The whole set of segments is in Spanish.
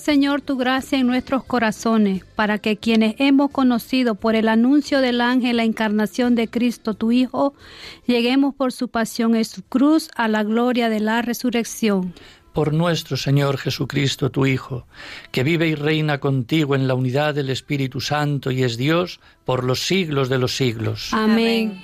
Señor, tu gracia en nuestros corazones, para que quienes hemos conocido por el anuncio del ángel la encarnación de Cristo, tu Hijo, lleguemos por su pasión en su cruz a la gloria de la resurrección. Por nuestro Señor Jesucristo, tu Hijo, que vive y reina contigo en la unidad del Espíritu Santo y es Dios por los siglos de los siglos. Amén.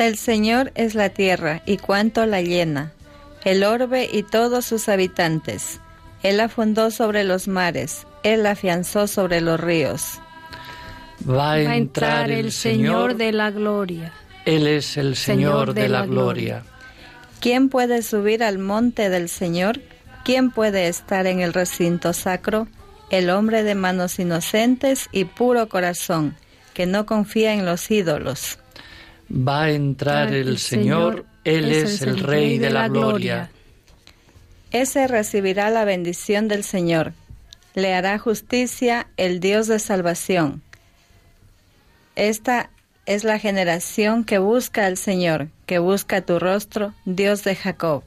Del Señor es la tierra y cuanto la llena, el orbe y todos sus habitantes. Él la fundó sobre los mares, Él la afianzó sobre los ríos. Va a entrar el Señor de la gloria. Él es el Señor de la gloria. ¿Quién puede subir al monte del Señor? ¿Quién puede estar en el recinto sacro? El hombre de manos inocentes y puro corazón, que no confía en los ídolos Va a entrar el Señor, Él es el Rey de la gloria. Ese recibirá la bendición del Señor. Le hará justicia el Dios de salvación. Esta es la generación que busca al Señor, que busca tu rostro, Dios de Jacob.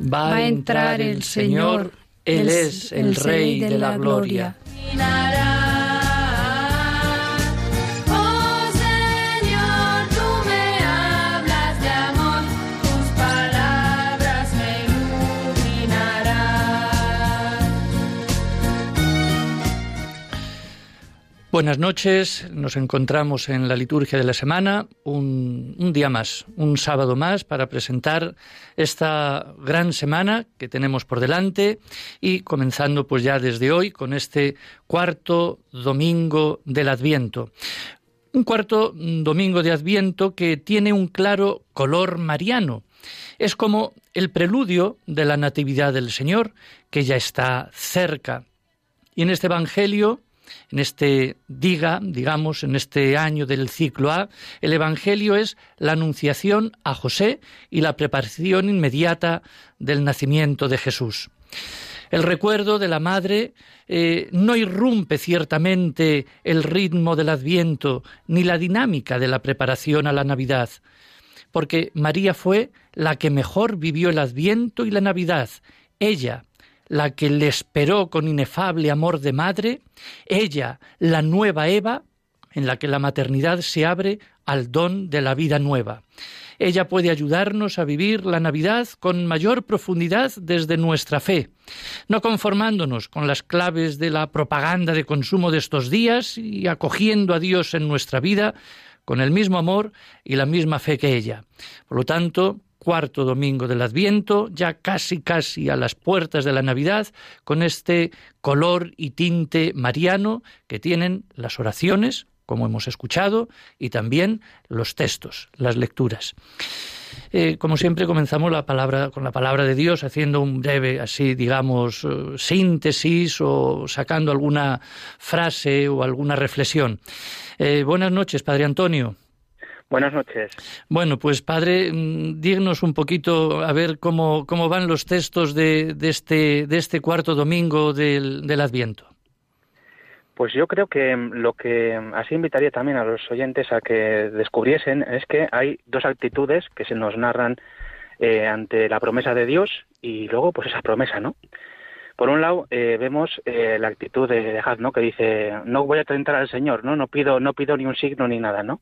Va a entrar el Señor, Él es el Rey de la gloria. Buenas noches, nos encontramos en la liturgia de la semana, un, día más, un sábado más para presentar esta gran semana que tenemos por delante y comenzando pues ya desde hoy con este cuarto domingo del Adviento. Un cuarto domingo de Adviento que tiene un claro color mariano. Es como el preludio de la Natividad del Señor, que ya está cerca. Y en este Evangelio en este diga, digamos, en este año del ciclo A, el Evangelio es la anunciación a José y la preparación inmediata del nacimiento de Jesús. El recuerdo de la madre eh, no irrumpe ciertamente el ritmo del adviento ni la dinámica de la preparación a la Navidad, porque María fue la que mejor vivió el adviento y la Navidad. Ella, la que le esperó con inefable amor de madre, ella, la nueva Eva, en la que la maternidad se abre al don de la vida nueva. Ella puede ayudarnos a vivir la Navidad con mayor profundidad desde nuestra fe, no conformándonos con las claves de la propaganda de consumo de estos días y acogiendo a Dios en nuestra vida con el mismo amor y la misma fe que ella. Por lo tanto, cuarto domingo del Adviento, ya casi casi a las puertas de la Navidad, con este color y tinte mariano que tienen las oraciones, como hemos escuchado, y también los textos, las lecturas. Eh, como siempre comenzamos la palabra con la palabra de Dios haciendo un breve así digamos eh, síntesis o sacando alguna frase o alguna reflexión. Eh, buenas noches, Padre Antonio. Buenas noches. Bueno, pues padre, mm, dígnos un poquito a ver cómo, cómo van los textos de, de, este, de este cuarto domingo del, del Adviento. Pues yo creo que lo que así invitaría también a los oyentes a que descubriesen es que hay dos actitudes que se nos narran eh, ante la promesa de Dios y luego pues esa promesa, ¿no? Por un lado eh, vemos eh, la actitud de, de ¿no? Que dice no voy a tentar al Señor, no, no pido no pido ni un signo ni nada, ¿no?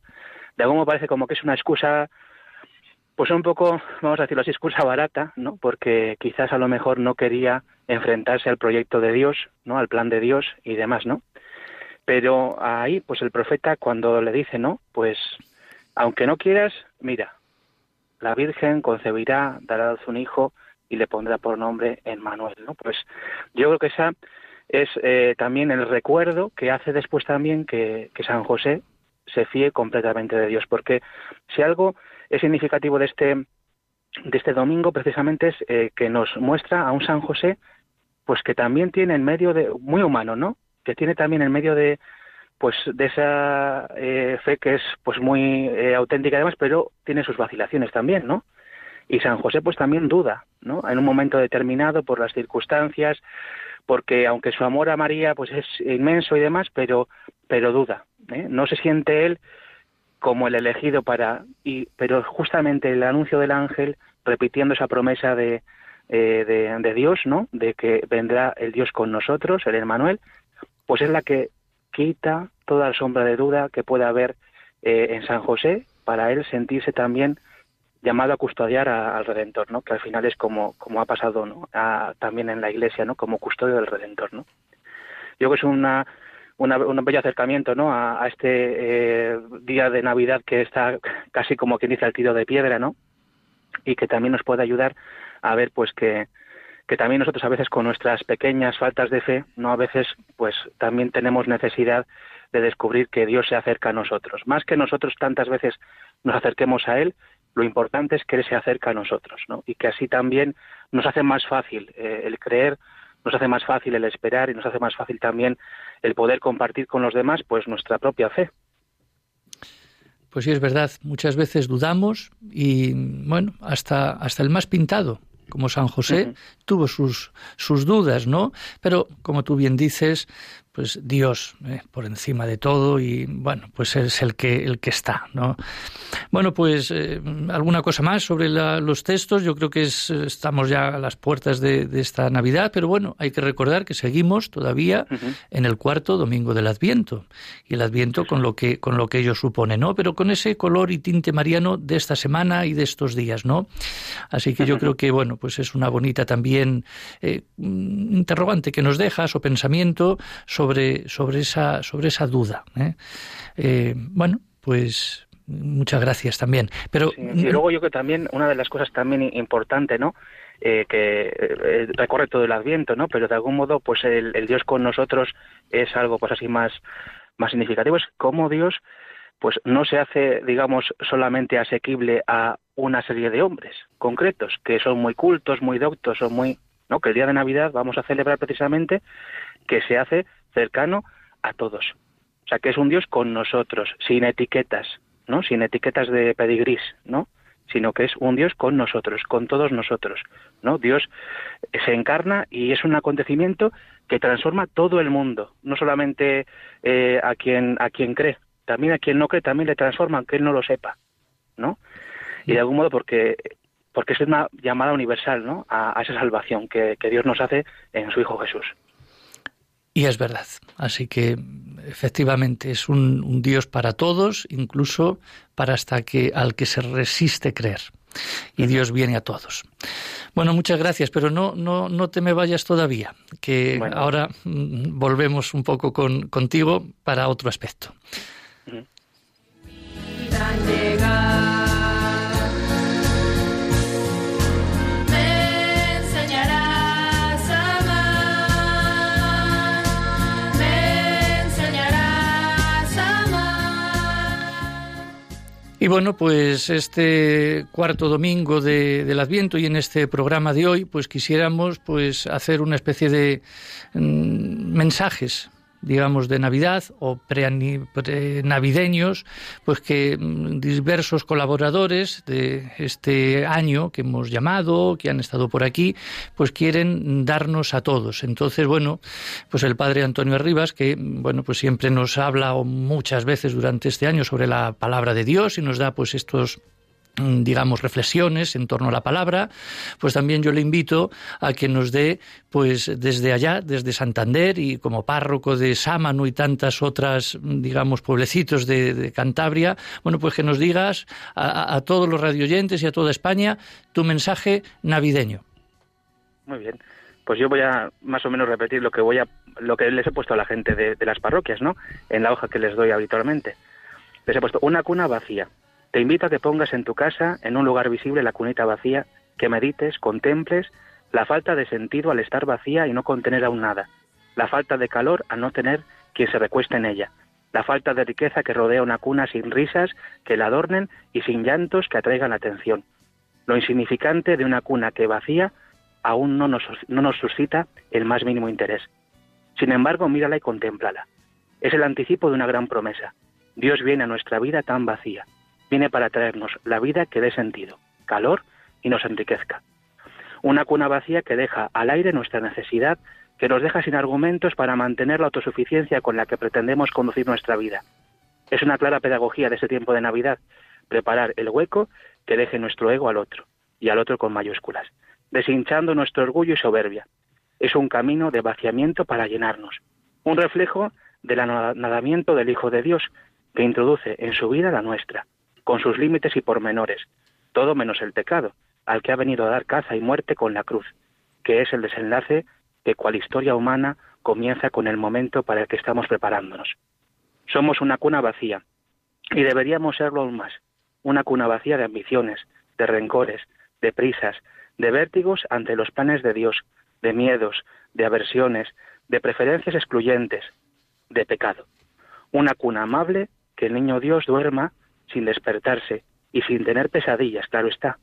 De algún modo parece como que es una excusa, pues un poco, vamos a decirlo así, excusa barata, ¿no? Porque quizás a lo mejor no quería enfrentarse al proyecto de Dios, ¿no? Al plan de Dios y demás, ¿no? Pero ahí, pues el profeta cuando le dice, ¿no? Pues, aunque no quieras, mira, la Virgen concebirá, dará a un hijo y le pondrá por nombre Emmanuel, ¿no? Pues yo creo que esa es eh, también el recuerdo que hace después también que, San José se fíe completamente de Dios, porque si algo es significativo de este de este domingo precisamente es eh, que nos muestra a un San José pues que también tiene en medio de muy humano no que tiene también en medio de pues de esa eh, fe que es pues muy auténtica además pero tiene sus vacilaciones también no y San José pues también duda no en un momento determinado por las circunstancias porque aunque su amor a María pues es inmenso y demás, pero pero duda, ¿eh? no se siente él como el elegido para y pero justamente el anuncio del ángel repitiendo esa promesa de, eh, de, Dios, ¿no? De que vendrá el Dios con nosotros, el Emmanuel, pues es la que quita toda sombra de duda que pueda haber eh, en San José para él sentirse también llamado a custodiar al Redentor, ¿no? Que al final es como, como ha pasado también en la Iglesia, ¿no? Como custodio del Redentor, ¿no? Yo creo que es una, un bello acercamiento, ¿no? A, este eh, día de Navidad que está casi como quien dice el tiro de piedra, ¿no? Y que también nos puede ayudar a ver, pues que que también nosotros a veces con nuestras pequeñas faltas de fe, no a veces, pues también tenemos necesidad de descubrir que Dios se acerca a nosotros. Más que nosotros tantas veces nos acerquemos a Él, lo importante es que Él se acerca a nosotros, ¿no? Y que así también nos hace más fácil eh, el creer, nos hace más fácil el esperar y nos hace más fácil también el poder compartir con los demás, pues nuestra propia fe. Pues sí, es verdad. Muchas veces dudamos y, bueno, hasta, hasta el más pintado, como San José, tuvo sus, sus dudas, ¿no? Pero, como tú bien dices, pues Dios eh, por encima de todo y bueno pues es el que el que está no bueno pues eh, alguna cosa más sobre los textos yo creo que es, estamos ya a las puertas de, esta Navidad pero bueno hay que recordar que seguimos todavía en el cuarto domingo del Adviento y el Adviento con lo que con lo que ello supone no pero con ese color y tinte mariano de esta semana y de estos días no así que yo creo que bueno pues es una bonita también eh, interrogante que nos dejas o pensamiento sobre, sobre, esa, sobre esa duda. ¿eh? Eh, bueno, pues muchas gracias también. Pero y luego yo que también una de las cosas también importante, ¿no? Eh, que eh, recorre todo el Adviento, ¿no? Pero de algún modo, pues el, el, Dios con nosotros es algo, pues así más más significativo. Es cómo Dios, pues no se hace, digamos, solamente asequible a una serie de hombres concretos que son muy cultos, muy doctos, son muy, ¿no? Que el día de Navidad vamos a celebrar precisamente que se hace cercano a todos. O sea, que es un Dios con nosotros, sin etiquetas, ¿no? Sin etiquetas de pedigrís, ¿no? Sino que es un Dios con nosotros, con todos nosotros, ¿no? Dios se encarna y es un acontecimiento que transforma todo el mundo, no solamente eh, a quien a quien cree, también a quien no cree también le transforma, aunque él no lo sepa, ¿no? Y de algún modo porque porque es una llamada universal, ¿no? A, esa salvación que Dios nos hace en su Hijo Jesús. Y es verdad. Así que efectivamente es un, Dios para todos, incluso para hasta que al que se resiste creer. Y Dios viene a todos. Bueno, muchas gracias, pero no, no, no te me vayas todavía, que ahora mm, volvemos un poco con, contigo para otro aspecto. Y bueno, pues este cuarto domingo del Adviento y en este programa de hoy, pues quisiéramos pues hacer una especie de mm, mensajes digamos, de Navidad o pre-navideños, pues que mm, diversos colaboradores de este año que hemos llamado, que han estado por aquí, pues quieren darnos a todos. Entonces, bueno, pues el padre Antonio Arribas, que, bueno, pues siempre nos habla muchas veces durante este año sobre la palabra de Dios y nos da pues estos Mm, digamos reflexiones en torno a la palabra, pues también yo le invito a que nos dé pues desde allá, desde Santander y como párroco de Sámano y tantas otras mm, digamos pueblecitos de, Cantabria, bueno pues que nos digas a, todos los radioyentes y a toda España tu mensaje navideño. Muy bien. Pues yo voy a más o menos repetir lo que voy a lo que les he puesto a la gente de las parroquias, ¿no? En la hoja que les doy habitualmente. Les he puesto una cuna vacía. Te invito a que pongas en tu casa, en un lugar visible, la cunita vacía, que medites, contemples la falta de sentido al estar vacía y no contener aún nada, la falta de calor al no tener quien se recueste en ella, la falta de riqueza que rodea una cuna sin risas que la adornen y sin llantos que atraigan la atención, lo insignificante de una cuna que vacía aún no nos, no nos suscita el más mínimo interés. Sin embargo, mírala y contémplala. Es el anticipo de una gran promesa. Dios viene a nuestra vida tan vacía. Viene para traernos la vida que dé sentido, calor y nos enriquezca. Una cuna vacía que deja al aire nuestra necesidad, que nos deja sin argumentos para mantener la autosuficiencia con la que pretendemos conducir nuestra vida. Es una clara pedagogía de ese tiempo de Navidad, preparar el hueco que deje nuestro ego al otro, y al otro con mayúsculas, deshinchando nuestro orgullo y soberbia. Es un camino de vaciamiento para llenarnos, un reflejo del anadamiento del Hijo de Dios, que introduce en su vida la nuestra, con sus límites y pormenores, todo menos el pecado, al que ha venido a dar caza y muerte con la cruz, que es el desenlace que cual historia humana comienza con el momento para el que estamos preparándonos. Somos una cuna vacía, y deberíamos serlo aún más, una cuna vacía de ambiciones, de rencores, de prisas, de vértigos ante los planes de Dios, de miedos, de aversiones, de preferencias excluyentes, de pecado. Una cuna amable que el niño Dios duerma sin despertarse y sin tener pesadillas, claro está,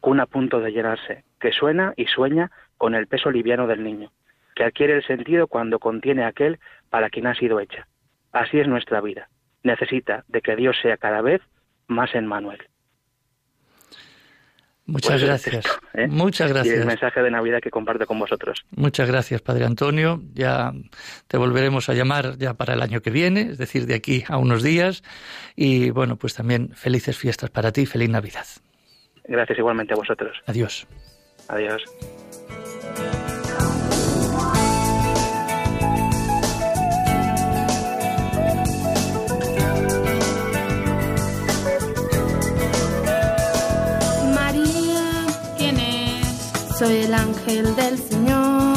cuna a punto de llenarse, que suena y sueña con el peso liviano del niño, que adquiere el sentido cuando contiene aquel para quien ha sido hecha. Así es nuestra vida. Necesita de que Dios sea cada vez más en Manuel. Muchas Pues gracias. ¿eh? Muchas Y el gracias. mensaje de Navidad que comparto con vosotros. Muchas gracias, Padre Antonio. Ya te volveremos a llamar ya para el año que viene, es decir, de aquí a unos días. Y bueno, pues también felices fiestas para ti, feliz Navidad. Gracias igualmente a vosotros. Adiós. Adiós. Soy el ángel del Señor.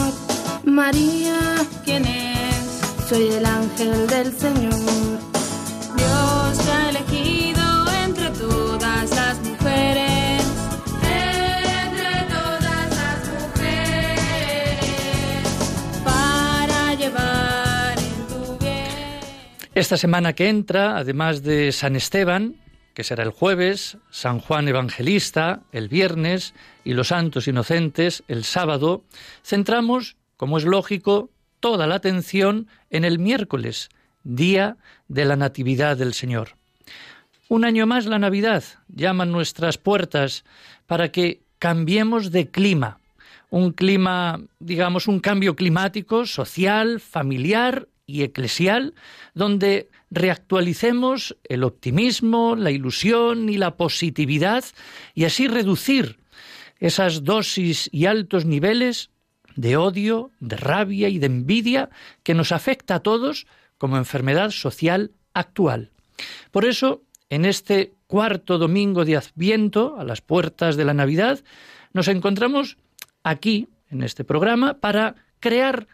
María, ¿quién es? Soy el ángel del Señor. Dios te ha elegido entre todas las mujeres. Entre todas las mujeres. Para llevar en tu bien. Esta semana que entra, además de San Esteban, que será el jueves, San Juan Evangelista el viernes y los santos inocentes el sábado, centramos, como es lógico, toda la atención en el miércoles, día de la Natividad del Señor. Un año más la Navidad llama a nuestras puertas para que cambiemos de clima, un clima, digamos, un cambio climático, social, familiar y eclesial, donde reactualicemos el optimismo, la ilusión y la positividad y así reducir esas dosis y altos niveles de odio, de rabia y de envidia que nos afecta a todos como enfermedad social actual. Por eso, en este cuarto domingo de Adviento, a las puertas de la Navidad, nos encontramos aquí, en este programa, para crear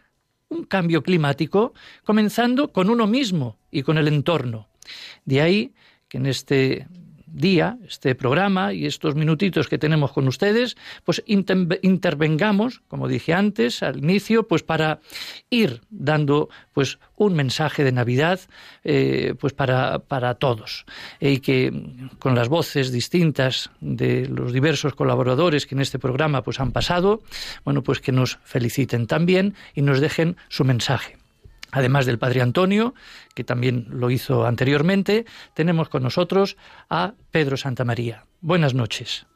un cambio climático, comenzando con uno mismo y con el entorno. De ahí que en este día, este programa y estos minutitos que tenemos con ustedes, pues inter- intervengamos, como dije antes, al inicio, pues para ir dando pues un mensaje de Navidad eh, pues para, para todos. Y que con las voces distintas de los diversos colaboradores que en este programa pues han pasado, bueno, pues que nos feliciten también y nos dejen su mensaje. Además del Padre Antonio, que también lo hizo anteriormente, tenemos con nosotros a Pedro Santamaría. Buenas noches.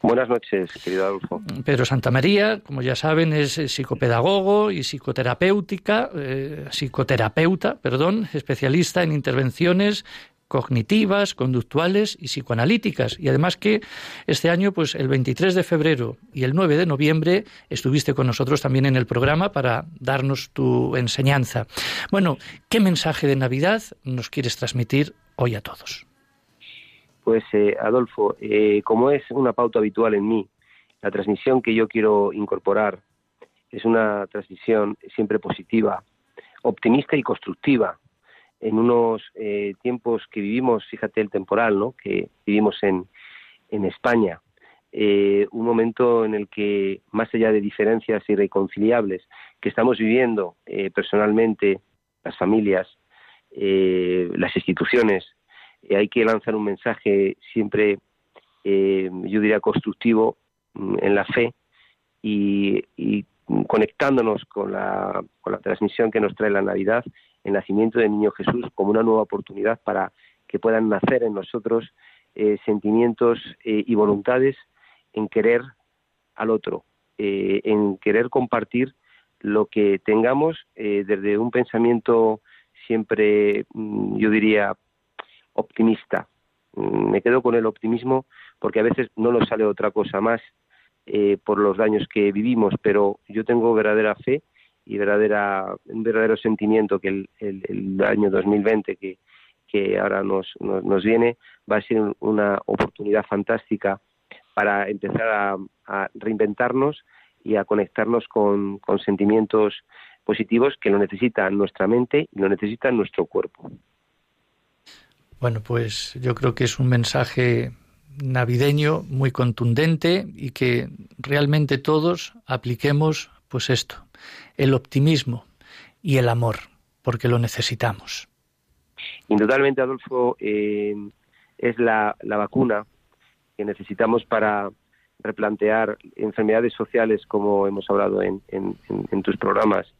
Buenas noches, querido Adolfo. Pedro Santamaría, como ya saben, es psicopedagogo y psicoterapéutica, eh, psicoterapeuta, perdón, especialista en intervenciones cognitivas, conductuales y psicoanalíticas. Y además que este año, pues el 23 de febrero y el 9 de noviembre estuviste con nosotros también en el programa para darnos tu enseñanza. Bueno, ¿qué mensaje de Navidad nos quieres transmitir hoy a todos? Pues eh, Adolfo, eh, como es una pauta habitual en mí, la transmisión que yo quiero incorporar es una transmisión siempre positiva, optimista y constructiva. En unos eh, tiempos que vivimos, fíjate el temporal, ¿no? Que vivimos en, en España, eh, un momento en el que, más allá de diferencias irreconciliables que estamos viviendo eh, personalmente, las familias, las instituciones, hay que lanzar un mensaje siempre, yo diría, constructivo mm, en la fe y, conectándonos con la, con la transmisión que nos trae la Navidad, el nacimiento del Niño Jesús como una nueva oportunidad para que puedan nacer en nosotros sentimientos y voluntades en querer al otro, eh, en querer compartir lo que tengamos eh, desde un pensamiento siempre, mm, yo diría, optimista. Mm, me quedo con el optimismo porque a veces no nos sale otra cosa más eh, por los daños que vivimos, pero yo tengo verdadera fe y verdadera, un verdadero sentimiento que el, el, año 2020 que, que ahora nos, nos viene va a ser una oportunidad fantástica para empezar a, reinventarnos y a conectarnos con, sentimientos positivos que lo necesita nuestra mente y lo necesita nuestro cuerpo. Bueno, pues yo creo que es un mensaje navideño muy contundente y que realmente todos apliquemos pues esto, el optimismo y el amor, porque lo necesitamos. Indudablemente, Adolfo, eh, es la, la vacuna que necesitamos para replantear enfermedades sociales como hemos hablado en, tus programas,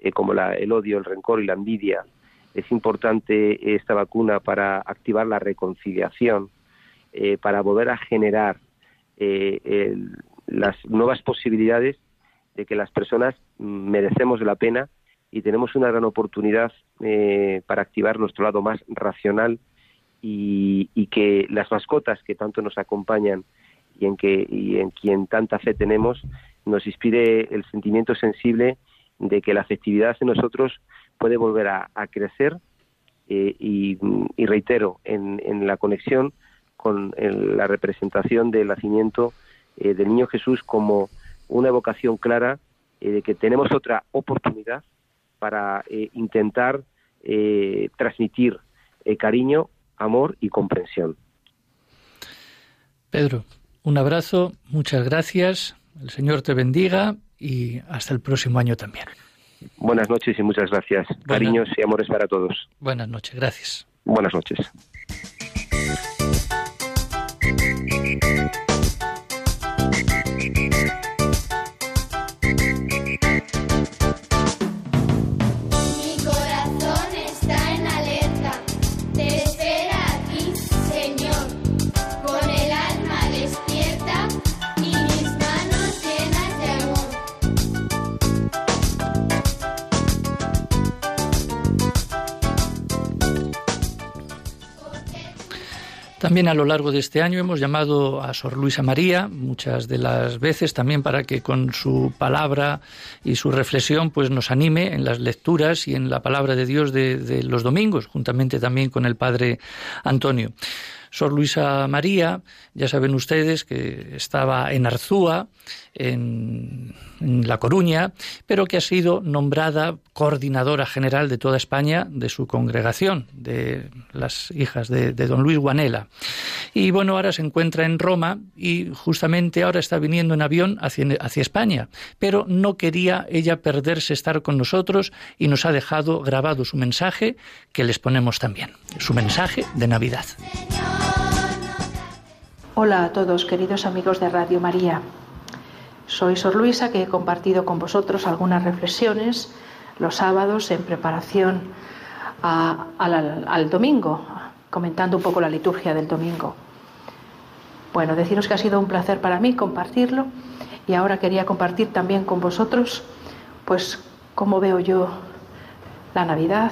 eh, como el odio, el rencor y la envidia. Es importante esta vacuna para activar la reconciliación, eh, para volver a generar las nuevas posibilidades de que las personas merecemos la pena y tenemos una gran oportunidad para activar nuestro lado más racional y, que las mascotas que tanto nos acompañan y en, que, y en quien tanta fe tenemos nos inspire el sentimiento sensible de que la afectividad en nosotros puede volver a, crecer eh, y, reitero, en, en, la conexión con la representación del nacimiento eh, del niño Jesús como una evocación clara eh, de que tenemos otra oportunidad para intentar transmitir cariño amor y comprensión. Pedro, un abrazo, muchas gracias, el Señor te bendiga y hasta el próximo año también. Buenas noches y muchas gracias. Cariños y amores para todos. Buenas noches, gracias. Buenas noches. También a lo largo de este año hemos llamado a Sor Luisa María muchas de las veces también para que con su palabra y su reflexión pues nos anime en las lecturas y en la palabra de Dios de, de los domingos, juntamente también con el Padre Antonio. Sor Luisa María, ya saben ustedes que estaba en Arzúa, en, La Coruña, pero que ha sido nombrada coordinadora general de toda España de su congregación, de las hijas de, don Luis Guanela. Y bueno, ahora se encuentra en Roma y justamente ahora está viniendo en avión hacia, hacia España, pero no quería ella perderse estar con nosotros y nos ha dejado grabado su mensaje que les ponemos también, su mensaje de Navidad. Hola a todos, queridos amigos de Radio María. Soy Sor Luisa, que he compartido con vosotros algunas reflexiones los sábados en preparación al, domingo, comentando un poco la liturgia del domingo. Bueno, deciros que ha sido un placer para mí compartirlo y ahora quería compartir también con vosotros, pues, cómo veo yo la Navidad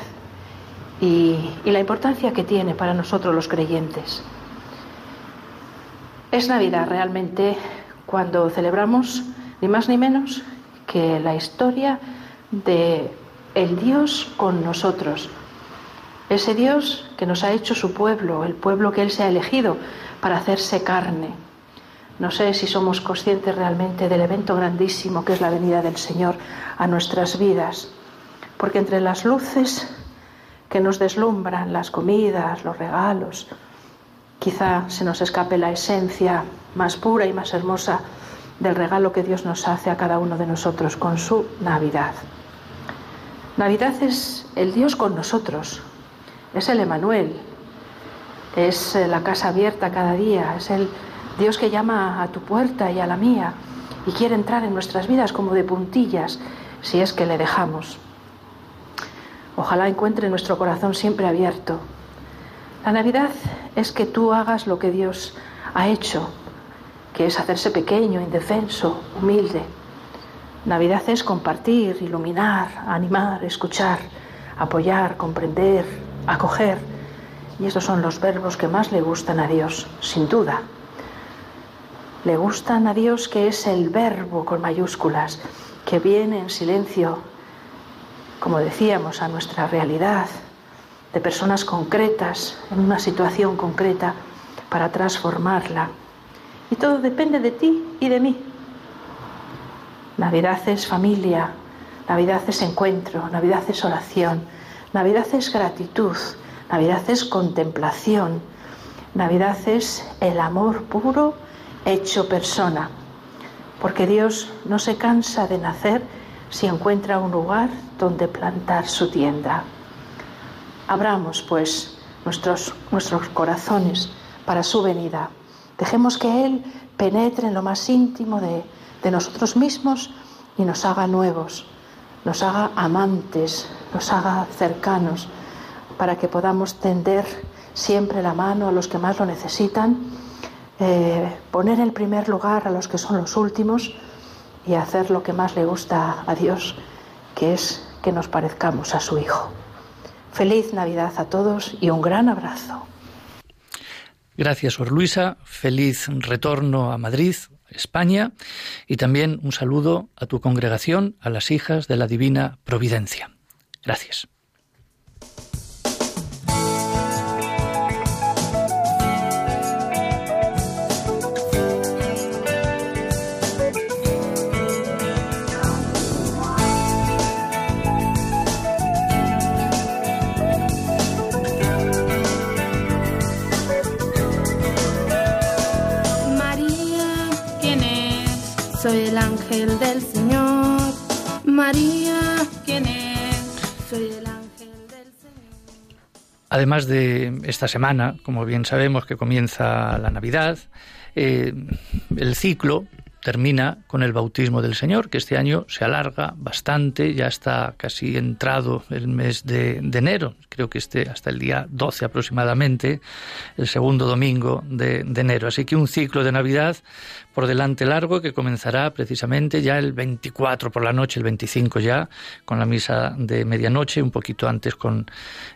y la importancia que tiene para nosotros los creyentes. Es Navidad realmente cuando celebramos ni más ni menos que la historia de el Dios con nosotros. Ese Dios que nos ha hecho su pueblo, el pueblo que Él se ha elegido para hacerse carne. No sé si somos conscientes realmente del evento grandísimo que es la venida del Señor a nuestras vidas, porque entre las luces que nos deslumbran, las comidas, los regalos, quizá se nos escape la esencia más pura y más hermosa del regalo que Dios nos hace a cada uno de nosotros con su Navidad. Navidad es el Dios con nosotros, es el Emanuel, es la casa abierta cada día, es el Dios que llama a tu puerta y a la mía y quiere entrar en nuestras vidas como de puntillas si es que le dejamos. Ojalá encuentre nuestro corazón siempre abierto. La Navidad es que tú hagas lo que Dios ha hecho, que es hacerse pequeño, indefenso, humilde. Navidad es compartir, iluminar, animar, escuchar, apoyar, comprender, acoger. Y esos son los verbos que más le gustan a Dios, sin duda le gustan a Dios que es el verbo con mayúsculas, que viene en silencio, como decíamos, a nuestra realidad, de personas concretas, en una situación concreta, para transformarla. Y todo depende de ti y de mí. Navidad es familia, Navidad es encuentro, Navidad es oración, Navidad es gratitud, Navidad es contemplación, Navidad es el amor puro hecho persona, porque Dios no se cansa de nacer si encuentra un lugar donde plantar su tienda. Abramos, pues, nuestros, nuestros corazones para su venida. Dejemos que Él penetre en lo más íntimo de, de nosotros mismos y nos haga nuevos, nos haga amantes, nos haga cercanos, para que podamos tender siempre la mano a los que más lo necesitan eh, poner en primer lugar a los que son los últimos y hacer lo que más le gusta a Dios, que es que nos parezcamos a su Hijo. Feliz Navidad a todos y un gran abrazo. Gracias, Sor Luisa. Feliz retorno a Madrid, España. Y también un saludo a tu congregación, a las hijas de la Divina Providencia. Gracias. Soy el ángel del Señor. María, ¿quién es? Soy el ángel del Señor. Además de esta semana, como bien sabemos que comienza la Navidad, eh, el ciclo termina con el bautismo del Señor, que este año se alarga bastante, ya está casi entrado el mes de, enero, creo que esté hasta el día 12 aproximadamente, el segundo domingo de, enero. Así que un ciclo de Navidad por delante largo que comenzará precisamente ya el 24 por la noche, el 25 ya, con la misa de medianoche, un poquito antes con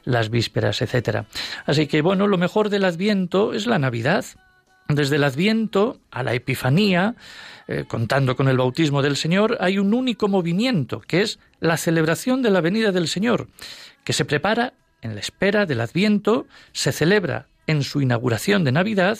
las vísperas, etcétera. Así que bueno, lo mejor del Adviento es la Navidad. Desde el Adviento a la Epifanía, eh, contando con el bautismo del Señor, hay un único movimiento, que es la celebración de la venida del Señor, que se prepara en la espera del Adviento, se celebra en su inauguración de Navidad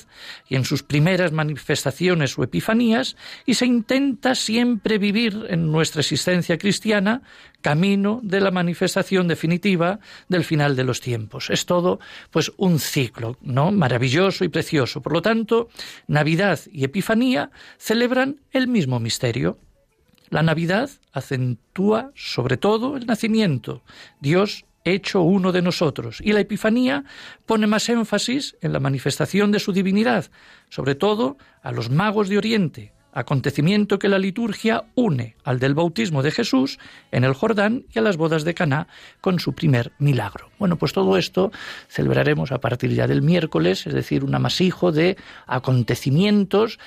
y en sus primeras manifestaciones o epifanías, y se intenta siempre vivir en nuestra existencia cristiana camino de la manifestación definitiva del final de los tiempos. Es todo pues un ciclo, ¿no? maravilloso y precioso. Por lo tanto, Navidad y Epifanía celebran el mismo misterio. La Navidad acentúa sobre todo el nacimiento. Dios hecho uno de nosotros. Y la Epifanía pone más énfasis en la manifestación de su divinidad, sobre todo a los magos de Oriente, acontecimiento que la liturgia une al del bautismo de Jesús en el Jordán y a las bodas de Caná con su primer milagro. Bueno, pues todo esto celebraremos a partir ya del miércoles, es decir, un amasijo de acontecimientos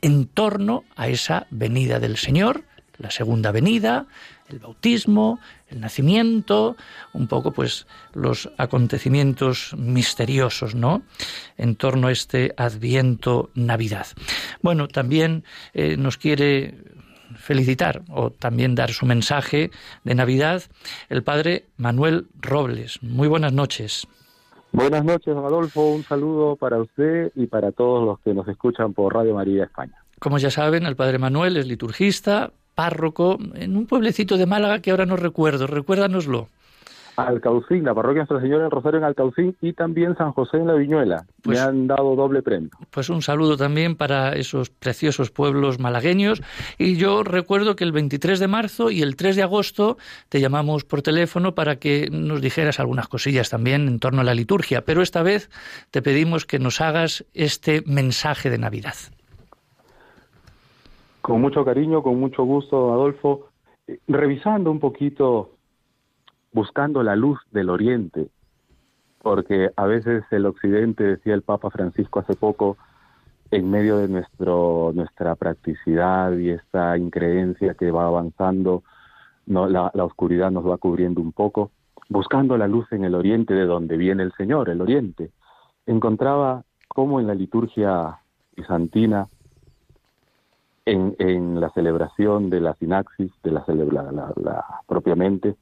en torno a esa venida del Señor, la segunda venida, el bautismo, el nacimiento, un poco pues los acontecimientos misteriosos, ¿no? En torno a este Adviento Navidad. Bueno, también eh, nos quiere felicitar o también dar su mensaje de Navidad el padre Manuel Robles. Muy buenas noches. Buenas noches, don Adolfo. Un saludo para usted y para todos los que nos escuchan por Radio María España. Como ya saben, el padre Manuel es liturgista, párroco, en un pueblecito de Málaga que ahora no recuerdo. Recuérdanoslo. Alcaucín, la parroquia Nuestra Señora en Rosario en Alcaucín y también San José en la Viñuela. Pues- Me han dado doble premio. Pues un saludo también para esos preciosos pueblos malagueños. Y yo recuerdo que el 23 de marzo y el 3 de agosto te llamamos por teléfono para que nos dijeras algunas cosillas también en torno a la liturgia. Pero esta vez te pedimos que nos hagas este mensaje de Navidad. Con mucho cariño, con mucho gusto, Adolfo. Eh, Revisando un poquito, buscando la luz del Oriente, porque a veces el Occidente, decía el Papa Francisco hace poco, en medio de nuestro, nuestra practicidad y esta increencia que va avanzando, la, la oscuridad nos va cubriendo un poco, buscando la luz en el Oriente, de donde viene el Señor, el Oriente, encontraba cómo en la liturgia bizantina, en, en la celebración de la sinaxis, de la, celebra, la, la- propiamente,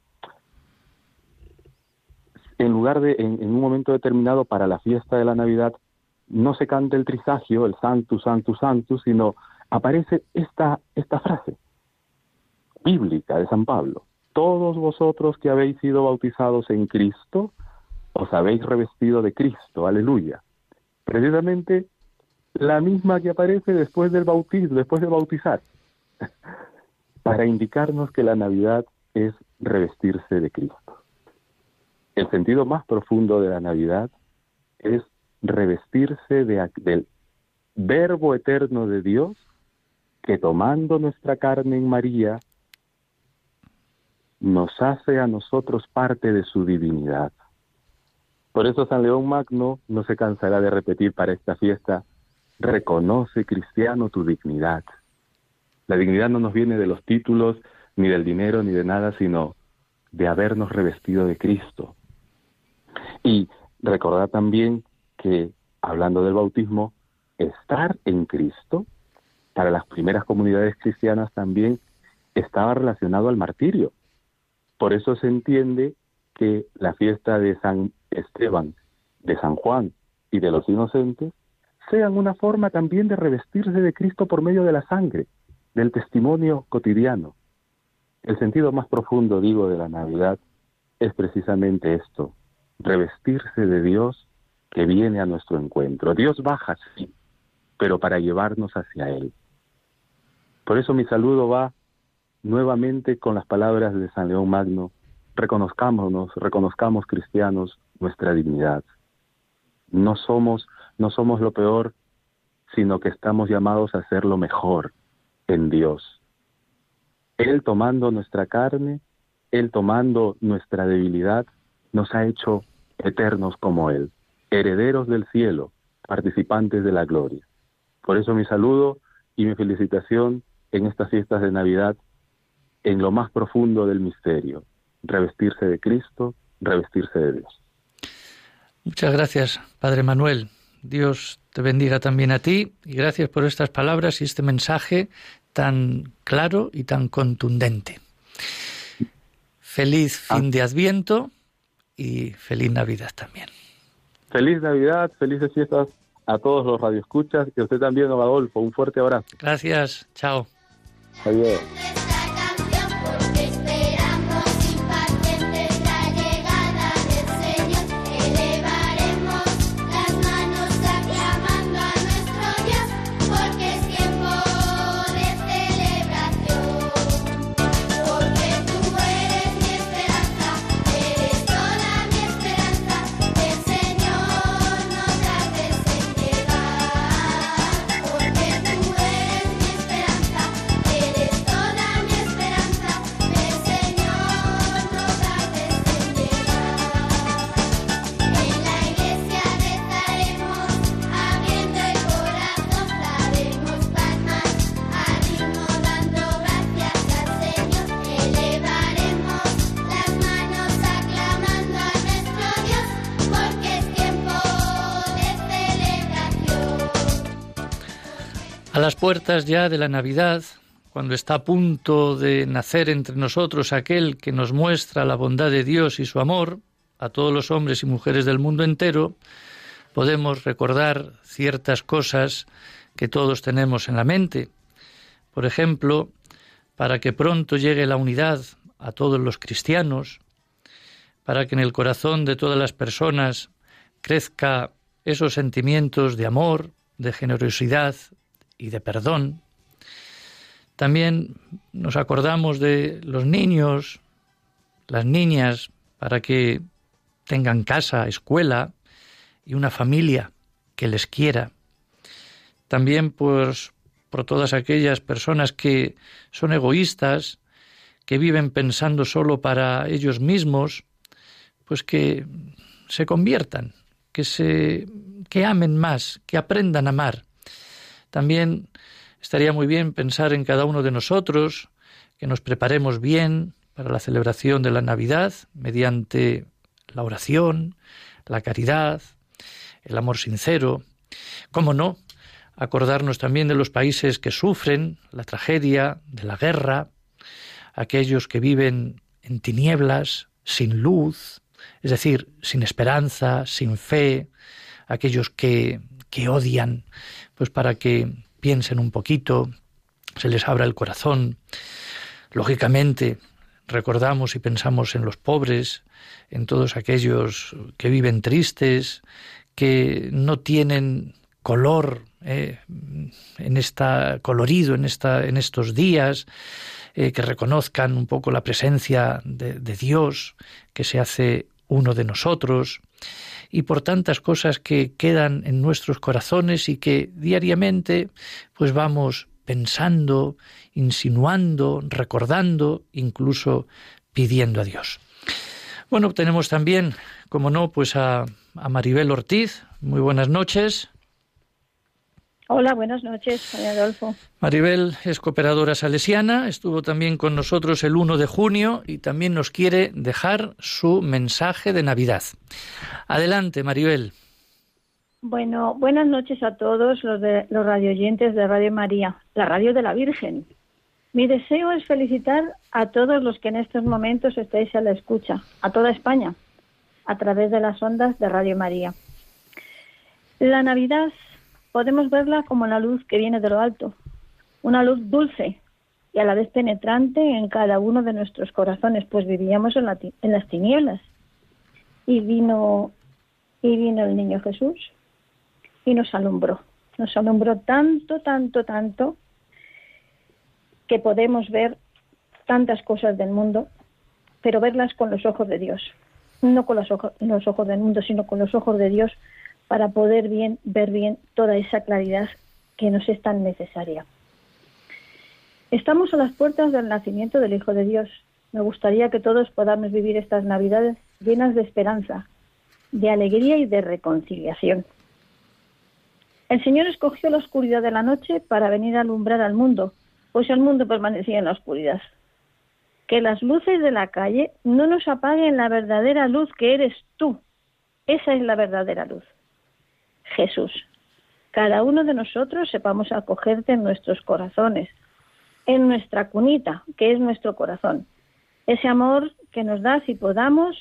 en lugar de, en, en un momento determinado para la fiesta de la Navidad, no se canta el trisagio, el Sanctus, Sanctus, Sanctus, sino aparece esta, esta frase bíblica de San Pablo. Todos vosotros que habéis sido bautizados en Cristo, os habéis revestido de Cristo, aleluya. Precisamente la misma que aparece después del bautismo, después de bautizar, para indicarnos que la Navidad es revestirse de Cristo. El sentido más profundo de la Navidad es revestirse del verbo eterno de Dios que tomando nuestra carne en María nos hace a nosotros parte de su divinidad. Por eso San León Magno no se cansará de repetir para esta fiesta, reconoce cristiano tu dignidad. La dignidad no nos viene de los títulos, ni del dinero, ni de nada, sino de habernos revestido de Cristo. Y recordar también que, hablando del bautismo, estar en Cristo, para las primeras comunidades cristianas también estaba relacionado al martirio. Por eso se entiende que la fiesta de San Esteban, de San Juan y de los inocentes sean una forma también de revestirse de Cristo por medio de la sangre, del testimonio cotidiano. El sentido más profundo, digo, de la Navidad es precisamente esto, revestirse de Dios que viene a nuestro encuentro. Dios baja, sí, pero para llevarnos hacia Él. Por eso mi saludo va nuevamente con las palabras de San León Magno, reconozcámonos, reconozcamos cristianos nuestra dignidad. No somos, no somos lo peor, sino que estamos llamados a ser lo mejor en Dios. Él tomando nuestra carne, Él tomando nuestra debilidad, nos ha hecho eternos como Él, herederos del cielo, participantes de la gloria. Por eso mi saludo y mi felicitación en estas fiestas de Navidad, en lo más profundo del misterio, revestirse de Cristo, revestirse de Dios. Muchas gracias, Padre Manuel. Dios te bendiga también a ti y gracias por estas palabras y este mensaje tan claro y tan contundente. Feliz fin de Adviento y feliz Navidad también. Feliz Navidad, felices fiestas a todos los radioescuchas y a usted también, don Adolfo. Un fuerte abrazo. Gracias, chao. Adiós. Puertas ya de la Navidad, cuando está a punto de nacer entre nosotros aquel que nos muestra la bondad de Dios y su amor, a todos los hombres y mujeres del mundo entero, podemos recordar ciertas cosas que todos tenemos en la mente. Por ejemplo, para que pronto llegue la unidad a todos los cristianos, para que en el corazón de todas las personas crezca esos sentimientos de amor, de generosidad y de perdón. También nos acordamos de los niños, las niñas, para que tengan casa, escuela y una familia que les quiera. También pues por todas aquellas personas que son egoístas, que viven pensando solo para ellos mismos, pues que se conviertan, que se que amen más, que aprendan a amar. También estaría muy bien pensar en cada uno de nosotros, que nos preparemos bien para la celebración de la Navidad mediante la oración, la caridad, el amor sincero. ¿Cómo no? Acordarnos también de los países que sufren la tragedia de la guerra, aquellos que viven en tinieblas, sin luz, es decir, sin esperanza, sin fe, aquellos que, que odian, pues para que piensen un poquito, se les abra el corazón. Lógicamente, recordamos y pensamos en los pobres, en todos aquellos que viven tristes, que no tienen color eh, en esta colorido en esta en estos días eh, que reconozcan un poco la presencia de, de Dios que se hace uno de nosotros y por tantas cosas que quedan en nuestros corazones y que diariamente pues vamos pensando, insinuando, recordando, incluso pidiendo a Dios. Bueno, tenemos también, como no, pues a, a Maribel Ortiz. Muy buenas noches. Hola, buenas noches, Adolfo. Maribel es cooperadora salesiana, estuvo también con nosotros el 1 de junio y también nos quiere dejar su mensaje de Navidad. Adelante, Maribel. Bueno, buenas noches a todos los, de, los radioyentes de Radio María, la radio de la Virgen. Mi deseo es felicitar a todos los que en estos momentos estáis a la escucha, a toda España, a través de las ondas de Radio María. La Navidad podemos verla como la luz que viene de lo alto, una luz dulce y a la vez penetrante en cada uno de nuestros corazones, pues vivíamos en, la, en las tinieblas. Y vino, y vino el niño Jesús y nos alumbró. Nos alumbró tanto, tanto, tanto que podemos ver tantas cosas del mundo, pero verlas con los ojos de Dios. No con los ojos, los ojos del mundo, sino con los ojos de Dios para poder bien, ver bien toda esa claridad que nos es tan necesaria. Estamos a las puertas del nacimiento del Hijo de Dios. Me gustaría que todos podamos vivir estas Navidades llenas de esperanza, de alegría y de reconciliación. El Señor escogió la oscuridad de la noche para venir a alumbrar al mundo, pues el mundo permanecía en la oscuridad. Que las luces de la calle no nos apaguen la verdadera luz que eres tú. Esa es la verdadera luz. Jesús. Cada uno de nosotros sepamos acogerte en nuestros corazones, en nuestra cunita, que es nuestro corazón. Ese amor que nos da si podamos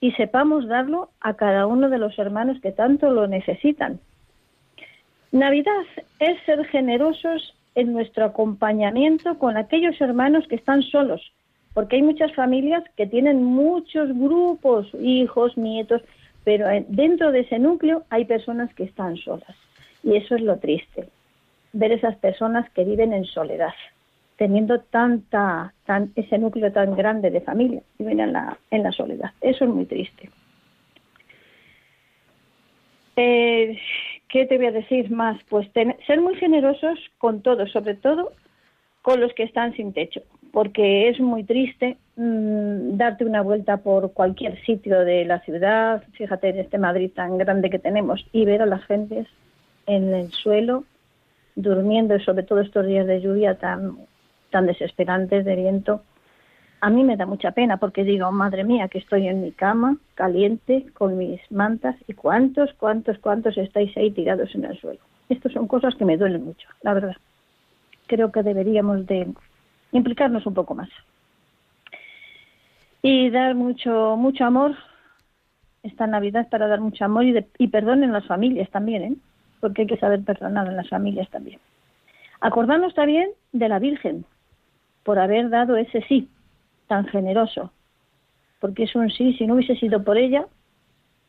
y sepamos darlo a cada uno de los hermanos que tanto lo necesitan. Navidad es ser generosos en nuestro acompañamiento con aquellos hermanos que están solos, porque hay muchas familias que tienen muchos grupos, hijos, nietos, pero dentro de ese núcleo hay personas que están solas. Y eso es lo triste, ver esas personas que viven en soledad, teniendo tanta, tan, ese núcleo tan grande de familia, viven en la, en la soledad. Eso es muy triste. Eh, ¿Qué te voy a decir más? Pues ser muy generosos con todos, sobre todo con los que están sin techo, porque es muy triste mmm, darte una vuelta por cualquier sitio de la ciudad, fíjate en este Madrid tan grande que tenemos, y ver a las gentes en el suelo durmiendo, sobre todo estos días de lluvia tan, tan desesperantes de viento. A mí me da mucha pena porque digo, madre mía, que estoy en mi cama, caliente, con mis mantas, y cuántos, cuántos, cuántos estáis ahí tirados en el suelo. Estas son cosas que me duelen mucho, la verdad. Creo que deberíamos de implicarnos un poco más y dar mucho mucho amor esta Navidad para dar mucho amor y, de- y perdón en las familias también, ¿eh? porque hay que saber perdonar en las familias también. Acordarnos también de la Virgen por haber dado ese sí tan generoso, porque es un sí, si no hubiese sido por ella,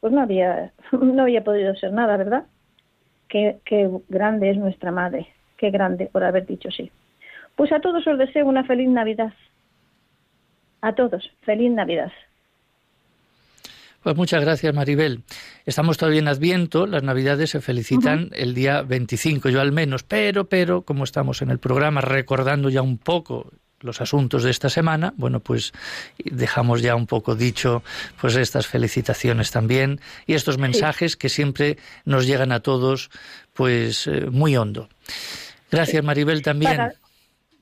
pues no había, no había podido ser nada, ¿verdad? Qué, qué grande es nuestra madre, qué grande por haber dicho sí. Pues a todos os deseo una feliz Navidad. A todos, feliz Navidad. Pues muchas gracias, Maribel. Estamos todavía en Adviento, las Navidades se felicitan el día 25, yo al menos, pero, pero, como estamos en el programa recordando ya un poco los asuntos de esta semana, bueno, pues dejamos ya un poco dicho pues estas felicitaciones también y estos mensajes que siempre nos llegan a todos pues eh, muy hondo. Gracias, Maribel, también. Para-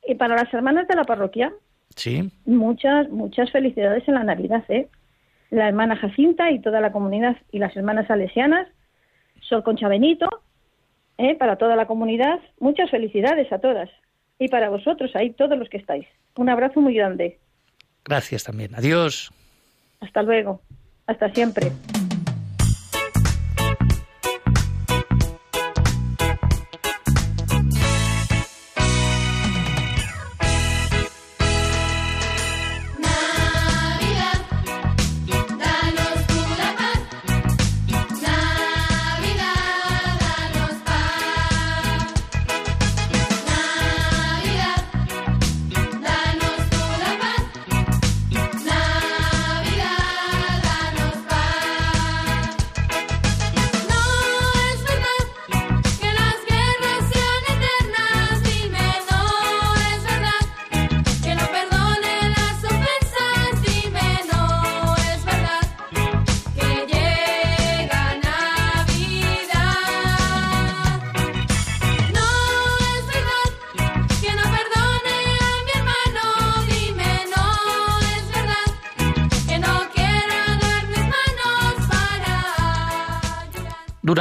y para las hermanas de la parroquia, Sí. muchas, muchas felicidades en la Navidad, ¿eh? La hermana Jacinta y toda la comunidad y las hermanas salesianas, Sor Concha Benito, ¿eh? para toda la comunidad, muchas felicidades a todas. Y para vosotros, ahí todos los que estáis. Un abrazo muy grande. Gracias también. Adiós. Hasta luego. Hasta siempre.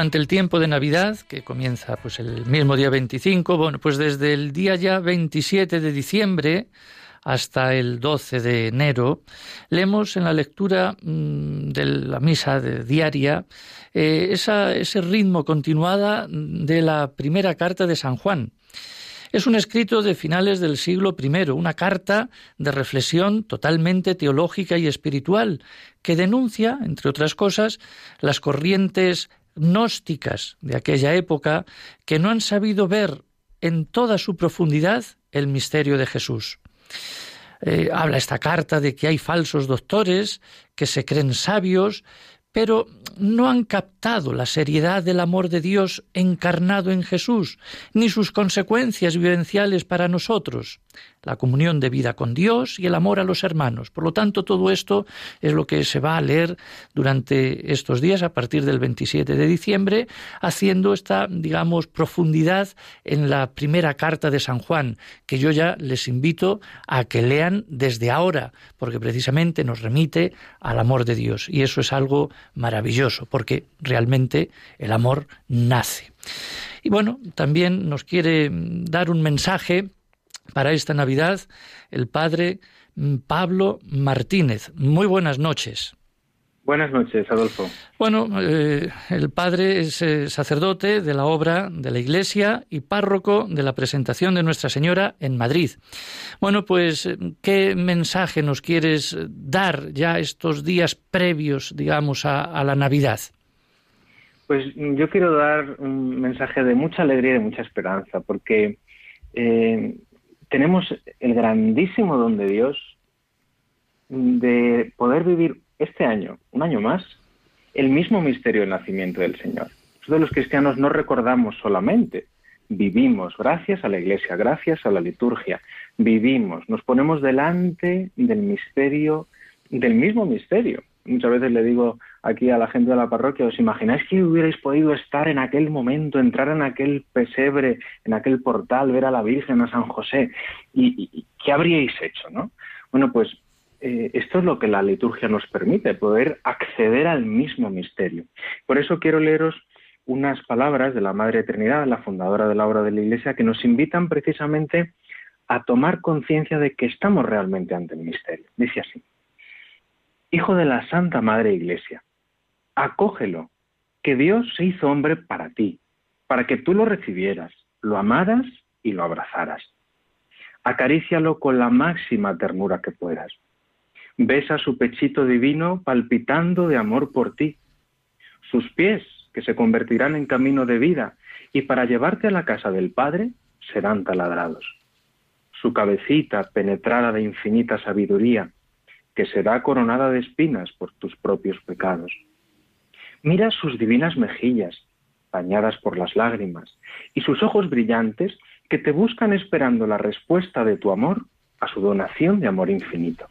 Durante el tiempo de Navidad, que comienza pues el mismo día 25, bueno, pues desde el día ya 27 de diciembre hasta el 12 de enero, leemos en la lectura mm, de la misa diaria eh, ese ritmo continuada de la primera carta de San Juan. Es un escrito de finales del siglo I, una carta de reflexión totalmente teológica y espiritual, que denuncia, entre otras cosas, las corrientes gnósticas de aquella época que no han sabido ver en toda su profundidad el misterio de Jesús. Eh, habla esta carta de que hay falsos doctores que se creen sabios, pero no han captado la seriedad del amor de Dios encarnado en Jesús, ni sus consecuencias vivenciales para nosotros, la comunión de vida con Dios y el amor a los hermanos. Por lo tanto, todo esto es lo que se va a leer durante estos días, a partir del 27 de diciembre, haciendo esta, digamos, profundidad en la primera carta de San Juan, que yo ya les invito a que lean desde ahora, porque precisamente nos remite al amor de Dios. Y eso es algo maravilloso, porque realmente el amor nace. Y bueno, también nos quiere mm, dar un mensaje para esta Navidad el padre mm, Pablo Martínez. Muy buenas noches. Buenas noches, Adolfo. Bueno, eh, el padre es eh, sacerdote de la obra de la Iglesia y párroco de la presentación de Nuestra Señora en Madrid. Bueno, pues, ¿qué mensaje nos quieres dar ya estos días previos, digamos, a, a la Navidad? Pues yo quiero dar un mensaje de mucha alegría y de mucha esperanza, porque eh, tenemos el grandísimo don de Dios de poder vivir este año, un año más, el mismo misterio del nacimiento del Señor. Nosotros los cristianos no recordamos solamente, vivimos gracias a la Iglesia, gracias a la liturgia, vivimos, nos ponemos delante del misterio, del mismo misterio. Muchas veces le digo aquí a la gente de la parroquia, ¿os imagináis que hubierais podido estar en aquel momento, entrar en aquel pesebre, en aquel portal, ver a la Virgen, a San José? ¿Y, y- qué habríais hecho, no? Bueno, pues eh, esto es lo que la liturgia nos permite, poder acceder al mismo misterio. Por eso quiero leeros unas palabras de la Madre Trinidad, la fundadora de la obra de la Iglesia, que nos invitan precisamente a tomar conciencia de que estamos realmente ante el misterio. Dice así, Hijo de la Santa Madre Iglesia, Acógelo, que Dios se hizo hombre para ti, para que tú lo recibieras, lo amaras y lo abrazaras. Acarícialo con la máxima ternura que puedas. Besa su pechito divino palpitando de amor por ti. Sus pies, que se convertirán en camino de vida y para llevarte a la casa del Padre serán taladrados. Su cabecita penetrada de infinita sabiduría, que será coronada de espinas por tus propios pecados. Mira sus divinas mejillas, bañadas por las lágrimas, y sus ojos brillantes que te buscan esperando la respuesta de tu amor a su donación de amor infinito.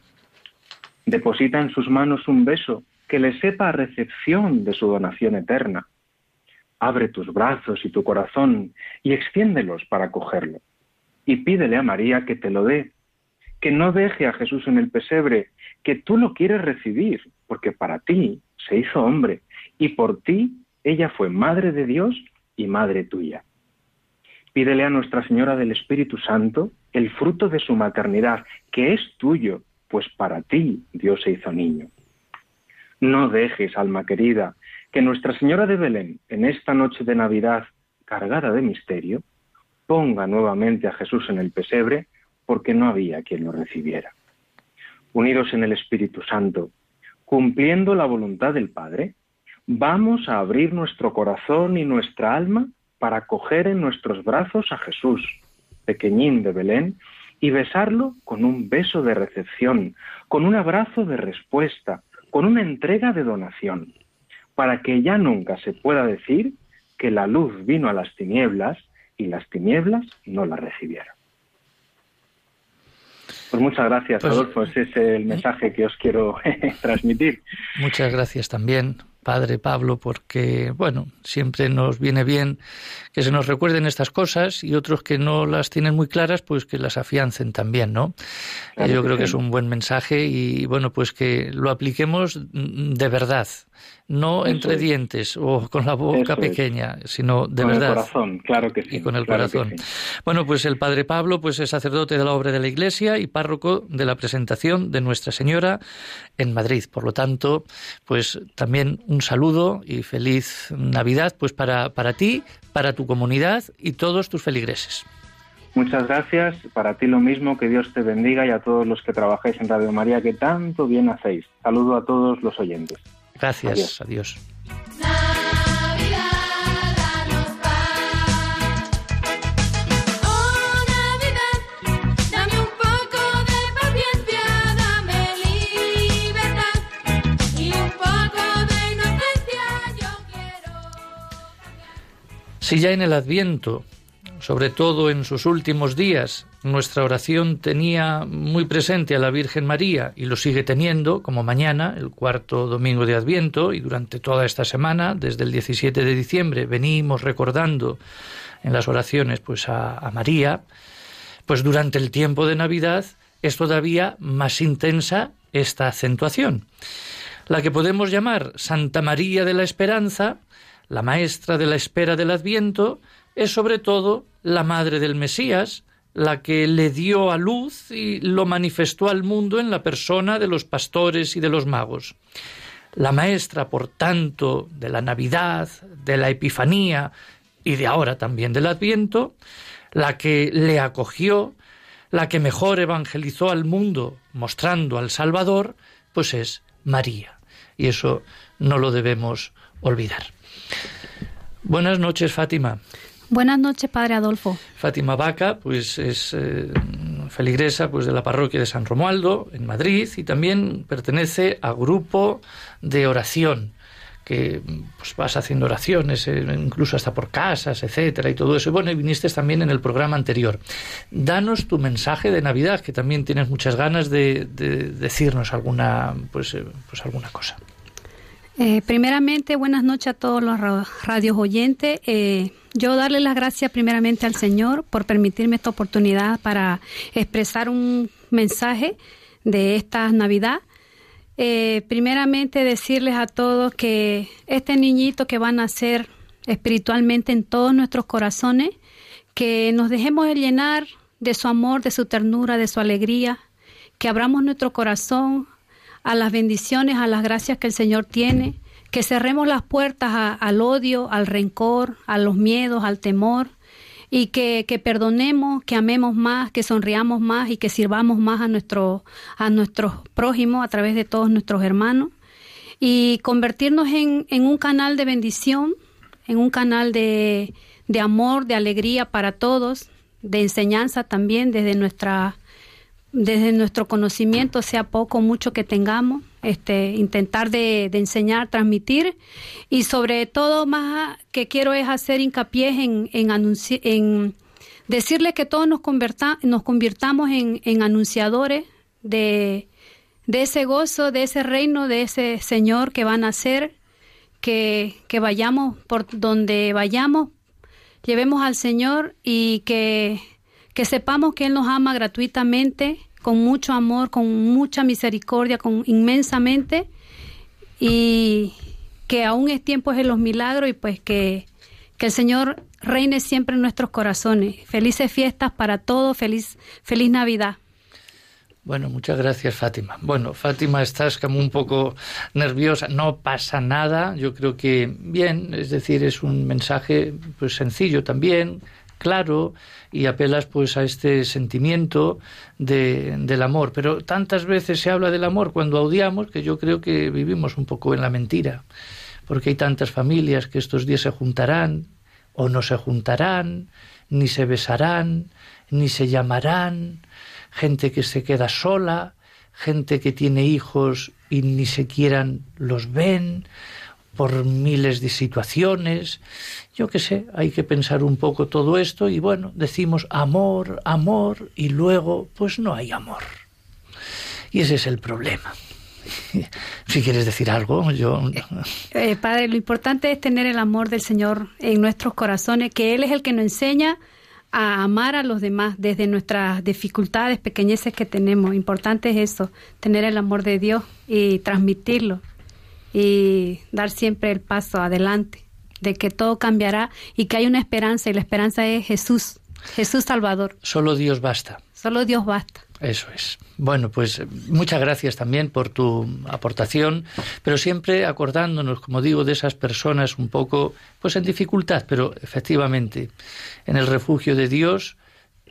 Deposita en sus manos un beso que le sepa recepción de su donación eterna. Abre tus brazos y tu corazón y extiéndelos para cogerlo. Y pídele a María que te lo dé, que no deje a Jesús en el pesebre, que tú lo quieres recibir, porque para ti se hizo hombre y por ti ella fue madre de Dios y madre tuya. Pídele a Nuestra Señora del Espíritu Santo el fruto de su maternidad, que es tuyo, pues para ti Dios se hizo niño. No dejes, alma querida, que Nuestra Señora de Belén, en esta noche de Navidad cargada de misterio, ponga nuevamente a Jesús en el pesebre, porque no había quien lo recibiera. Unidos en el Espíritu Santo, cumpliendo la voluntad del Padre, vamos a abrir nuestro corazón y nuestra alma para acoger en nuestros brazos a Jesús, pequeñín de Belén, y besarlo con un beso de recepción, con un abrazo de respuesta, con una entrega de donación, para que ya nunca se pueda decir que la luz vino a las tinieblas y las tinieblas no la recibieron. Pues muchas gracias, Pues- Adolfo. Ese es el mensaje que os quiero transmitir. Muchas gracias también, Padre Pablo, porque, bueno, siempre nos viene bien que se nos recuerden estas cosas y otros que no las tienen muy claras, pues que las afiancen también, ¿no? Claro Yo que creo que es un buen mensaje y, bueno, pues que lo apliquemos de verdad, no Eso entre es. dientes o con la boca Eso es. pequeña, sino de con verdad. el corazón, claro que sí. y con el claro corazón. sí. Bueno, pues el padre Pablo pues es sacerdote de la obra de la Iglesia y párroco de la presentación de Nuestra Señora en Madrid. Por lo tanto, pues también un saludo y feliz Navidad pues para, para ti, para tu comunidad y todos tus feligreses. Muchas gracias. Para ti lo mismo, que Dios te bendiga y a todos los que trabajáis en Radio María, que tanto bien hacéis. Saludo a todos los oyentes. Gracias, adiós. Navidad, danos paz. Oh, Navidad, dame un poco de paciencia, dame libertad y un poco de inocencia. Yo quiero. Si ya en el Adviento, sobre todo en sus últimos días, nuestra oración tenía muy presente a la Virgen María y lo sigue teniendo, como mañana, el cuarto domingo de Adviento, y durante toda esta semana, desde el 17 de diciembre, venimos recordando en las oraciones pues a, a María, pues durante el tiempo de Navidad es todavía más intensa esta acentuación, la que podemos llamar Santa María de la Esperanza, la maestra de la espera del Adviento, es sobre todo la madre del Mesías, la que le dio a luz y lo manifestó al mundo en la persona de los pastores y de los magos. La maestra, por tanto, de la Navidad, de la Epifanía y de ahora también del Adviento, la que le acogió, la que mejor evangelizó al mundo mostrando al Salvador, pues es María. Y eso no lo debemos olvidar. Buenas noches, Fátima. Buenas noches, Padre Adolfo. Fátima Vaca, pues es eh, feligresa pues de la parroquia de San Romualdo en Madrid y también pertenece a grupo de oración que pues vas haciendo oraciones, eh, incluso hasta por casas, etcétera, y todo eso. Y bueno, y viniste también en el programa anterior. Danos tu mensaje de Navidad, que también tienes muchas ganas de, de decirnos alguna, pues, eh, pues alguna cosa. Eh, primeramente, buenas noches a todos los ra- radios oyentes. Eh, yo darle las gracias primeramente al Señor por permitirme esta oportunidad para expresar un mensaje de esta Navidad. Eh, primeramente decirles a todos que este niñito que va a nacer espiritualmente en todos nuestros corazones, que nos dejemos de llenar de su amor, de su ternura, de su alegría, que abramos nuestro corazón a las bendiciones, a las gracias que el Señor tiene, que cerremos las puertas a- al odio, al rencor, a los miedos, al temor, y que, que perdonemos, que amemos más, que sonriamos más y que sirvamos más a nuestro, a nuestros prójimos a través de todos nuestros hermanos y convertirnos en, en un canal de bendición, en un canal de, de amor, de alegría para todos, de enseñanza también desde nuestra desde nuestro conocimiento, sea poco o mucho que tengamos, este, intentar de, enseñar, transmitir. Y sobre todo más que quiero es hacer hincapié en, en, que todos nos, converta, nos convirtamos en, anunciadores de, de ese gozo, de ese reino, de ese Señor que va a nacer, que, que vayamos por donde vayamos, llevemos al Señor y que, que sepamos que Él nos ama gratuitamente, con mucho amor, con mucha misericordia, con inmensamente, y que aún es tiempo de los milagros y pues que, que el Señor reine siempre en nuestros corazones. Felices fiestas para todos, feliz, feliz Navidad. Bueno, muchas gracias, Fátima. Bueno, Fátima, estás como un poco nerviosa. No pasa nada. Yo creo que bien, es decir, es un mensaje pues sencillo también, claro, y apelas pues a este sentimiento de, del amor. Pero tantas veces se habla del amor cuando odiamos que yo creo que vivimos un poco en la mentira. Porque hay tantas familias que estos días se juntarán o no se juntarán, ni se besarán, ni se llamarán gente que se queda sola, gente que tiene hijos y ni siquiera los ven por miles de situaciones. Yo qué sé, hay que pensar un poco todo esto y bueno, decimos amor, amor y luego pues no hay amor. Y ese es el problema. Si quieres decir algo, yo... Eh, padre, lo importante es tener el amor del Señor en nuestros corazones, que Él es el que nos enseña a amar a los demás desde nuestras dificultades, pequeñeces que tenemos. Importante es eso, tener el amor de Dios y transmitirlo y dar siempre el paso adelante, de que todo cambiará y que hay una esperanza y la esperanza es Jesús, Jesús Salvador. Solo Dios basta. Solo Dios basta. Eso es. Bueno, pues muchas gracias también por tu aportación, pero siempre acordándonos, como digo, de esas personas un poco, pues en dificultad, pero efectivamente, en el refugio de Dios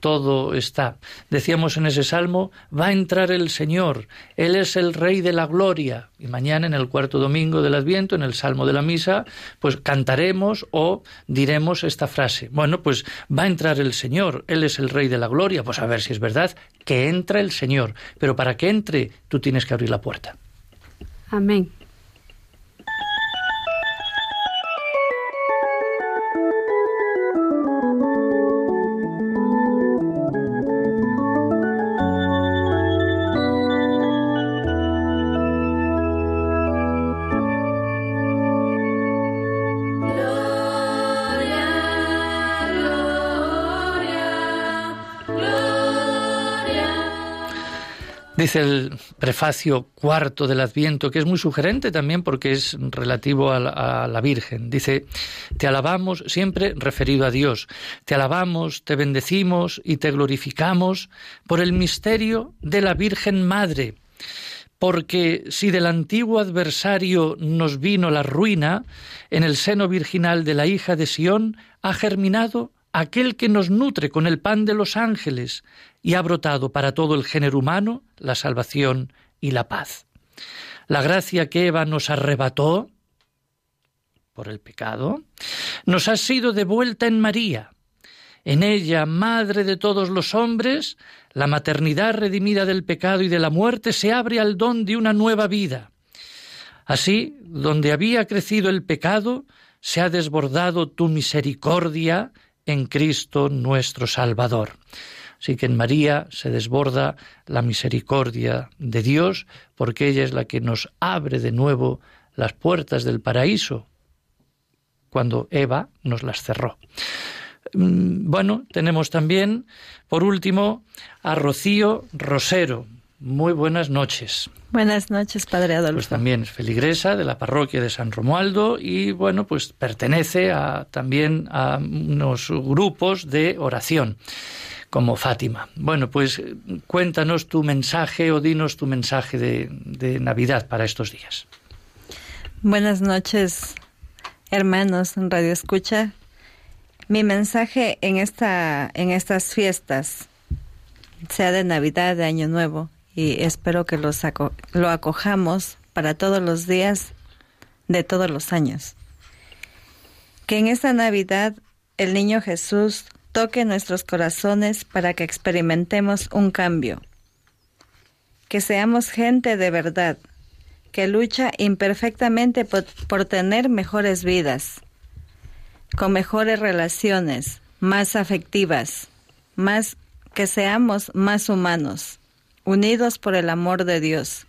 todo está. Decíamos en ese salmo, va a entrar el Señor, Él es el Rey de la Gloria. Y mañana en el cuarto domingo del Adviento, en el salmo de la misa, pues cantaremos o diremos esta frase. Bueno, pues va a entrar el Señor, Él es el Rey de la Gloria. Pues a ver si es verdad que entra el Señor. Pero para que entre, tú tienes que abrir la puerta. Amén. Dice el prefacio cuarto del Adviento, que es muy sugerente también porque es relativo a la, a la, Virgen. Dice, te alabamos, siempre referido a Dios, te alabamos, te bendecimos y te glorificamos por el misterio de la Virgen Madre. Porque si del antiguo adversario nos vino la ruina, en el seno virginal de la hija de Sión ha germinado aquel que nos nutre con el pan de los ángeles y ha brotado para todo el género humano la salvación y la paz. La gracia que Eva nos arrebató por el pecado nos ha sido devuelta en María. En ella, madre de todos los hombres, la maternidad redimida del pecado y de la muerte se abre al don de una nueva vida. Así, donde había crecido el pecado, se ha desbordado tu misericordia en Cristo nuestro Salvador. Así que en María se desborda la misericordia de Dios, porque ella es la que nos abre de nuevo las puertas del paraíso, cuando Eva nos las cerró. Bueno, tenemos también, por último, a Rocío Rosero. Muy buenas noches. Buenas noches, Padre Adolfo. Pues también es feligresa de la parroquia de San Romualdo y bueno, pues pertenece a, también a unos grupos de oración como Fátima. Bueno, pues cuéntanos tu mensaje o dinos tu mensaje de, de Navidad para estos días. Buenas noches, hermanos en Radio Escucha. Mi mensaje en esta en estas fiestas, sea de Navidad, de Año Nuevo, y espero que los lo acojamos para todos los días de todos los años. Que en esta Navidad el niño Jesús toque nuestros corazones para que experimentemos un cambio. Que seamos gente de verdad, que lucha imperfectamente por, por tener mejores vidas, con mejores relaciones, más afectivas, más que seamos más humanos, unidos por el amor de Dios.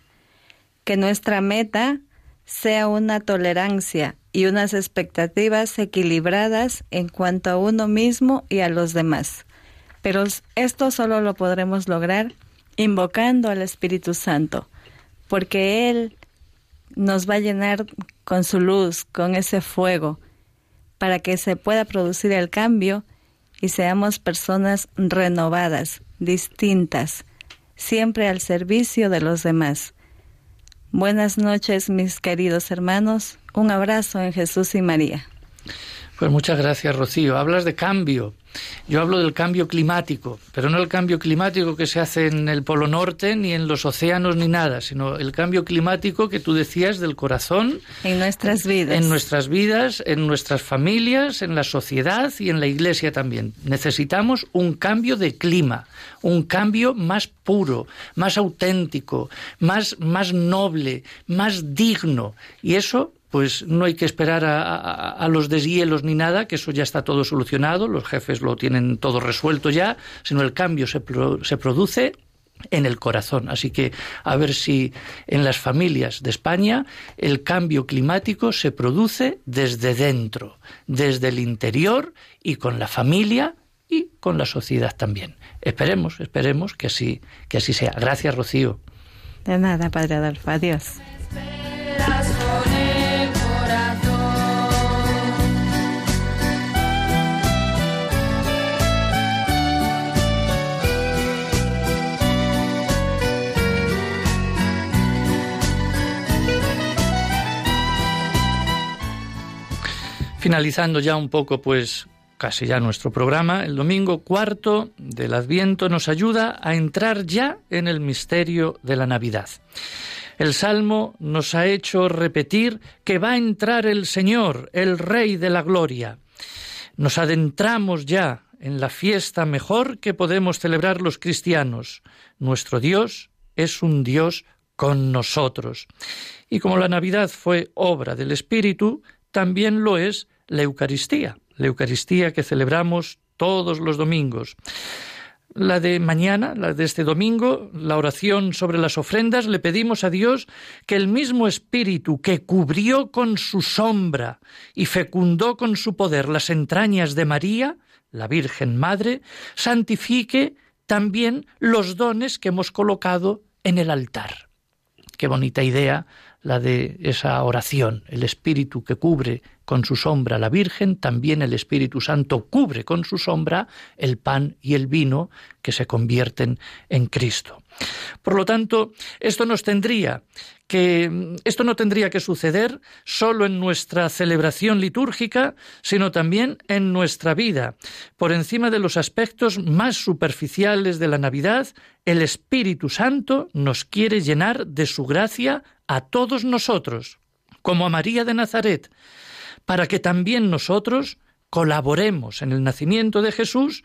Que nuestra meta sea una tolerancia y unas expectativas equilibradas en cuanto a uno mismo y a los demás. Pero esto solo lo podremos lograr invocando al Espíritu Santo, porque Él nos va a llenar con su luz, con ese fuego, para que se pueda producir el cambio y seamos personas renovadas, distintas, siempre al servicio de los demás. Buenas noches, mis queridos hermanos. Un abrazo en Jesús y María. Pues muchas gracias, Rocío. Hablas de cambio. Yo hablo del cambio climático, pero no el cambio climático que se hace en el Polo Norte, ni en los océanos, ni nada, sino el cambio climático que tú decías del corazón. En nuestras vidas. En nuestras vidas, en nuestras familias, en la sociedad y en la iglesia también. Necesitamos un cambio de clima, un cambio más puro, más auténtico, más, más noble, más digno. Y eso pues no hay que esperar a, a, a, los deshielos ni nada, que eso ya está todo solucionado, los jefes lo tienen todo resuelto ya, sino el cambio se, pro, se produce en el corazón. Así que a ver si en las familias de España el cambio climático se produce desde dentro, desde el interior y con la familia y con la sociedad también. Esperemos, esperemos que así, que así sea. Gracias, Rocío. De nada, Padre Adolfo. Adiós. Finalizando ya un poco, pues casi ya nuestro programa, el domingo cuarto del Adviento nos ayuda a entrar ya en el misterio de la Navidad. El Salmo nos ha hecho repetir que va a entrar el Señor, el Rey de la Gloria. Nos adentramos ya en la fiesta mejor que podemos celebrar los cristianos. Nuestro Dios es un Dios con nosotros. Y como la Navidad fue obra del Espíritu, también lo es la Eucaristía, la Eucaristía que celebramos todos los domingos. La de mañana, la de este domingo, la oración sobre las ofrendas, le pedimos a Dios que el mismo Espíritu que cubrió con su sombra y fecundó con su poder las entrañas de María, la Virgen Madre, santifique también los dones que hemos colocado en el altar. Qué bonita idea la de esa oración. El Espíritu que cubre con su sombra la Virgen, también el Espíritu Santo cubre con su sombra el pan y el vino que se convierten en Cristo. Por lo tanto, esto nos tendría que esto no tendría que suceder solo en nuestra celebración litúrgica, sino también en nuestra vida. Por encima de los aspectos más superficiales de la Navidad, el Espíritu Santo nos quiere llenar de su gracia a todos nosotros, como a María de Nazaret, para que también nosotros colaboremos en el nacimiento de Jesús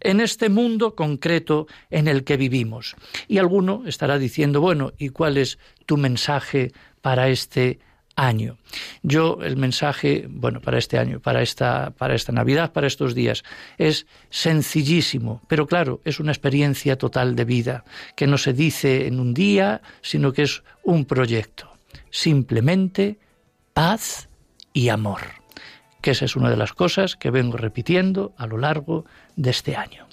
en este mundo concreto en el que vivimos. Y alguno estará diciendo, bueno, ¿y cuál es tu mensaje para este año? Yo el mensaje, bueno, para este año, para esta para esta Navidad, para estos días es sencillísimo, pero claro, es una experiencia total de vida que no se dice en un día, sino que es un proyecto. Simplemente paz y amor que esa es una de las cosas que vengo repitiendo a lo largo de este año.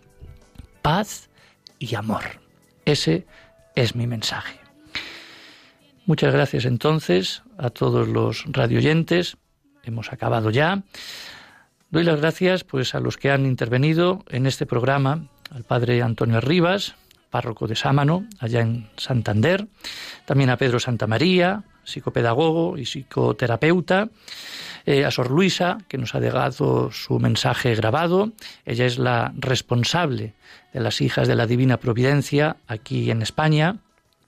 Paz y amor. Ese es mi mensaje. Muchas gracias entonces a todos los radioyentes. Hemos acabado ya. Doy las gracias pues a los que han intervenido en este programa, al padre Antonio Rivas, párroco de Sámano, allá en Santander, también a Pedro Santamaría, psicopedagogo y psicoterapeuta, eh, a Sor Luisa, que nos ha dejado su mensaje grabado. Ella es la responsable de las hijas de la Divina Providencia aquí en España,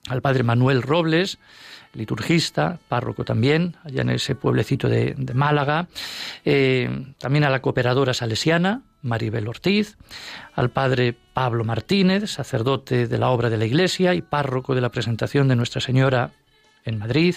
al padre Manuel Robles, liturgista, párroco también, allá en ese pueblecito de, Málaga, eh, también a la cooperadora salesiana, Maribel Ortiz, al padre Pablo Martínez, sacerdote de la obra de la Iglesia y párroco de la presentación de Nuestra Señora en Madrid,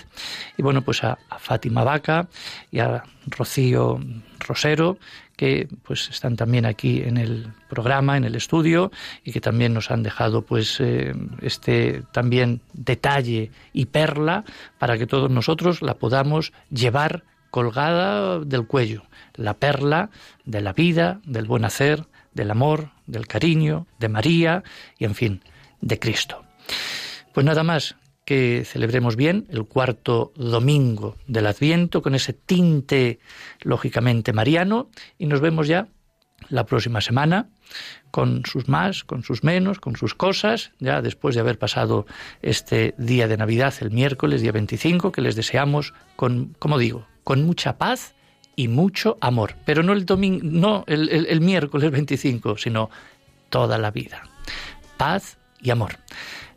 y bueno, pues a, Fátima Vaca y a Rocío Rosero, que pues están también aquí en el programa, en el estudio, y que también nos han dejado pues eh, este también detalle y perla para que todos nosotros la podamos llevar colgada del cuello, la perla de la vida, del buen hacer, del amor, del cariño, de María y en fin, de Cristo. Pues nada más, que celebremos bien el cuarto domingo del Adviento con ese tinte lógicamente mariano y nos vemos ya la próxima semana con sus más, con sus menos, con sus cosas, ya después de haber pasado este día de Navidad el miércoles, día 25, que les deseamos con, como digo, con mucha paz y mucho amor, pero no el domingo, no el, el, el miércoles 25, sino toda la vida. Paz y amor.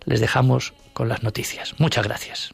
Les dejamos con las noticias. Muchas gracias.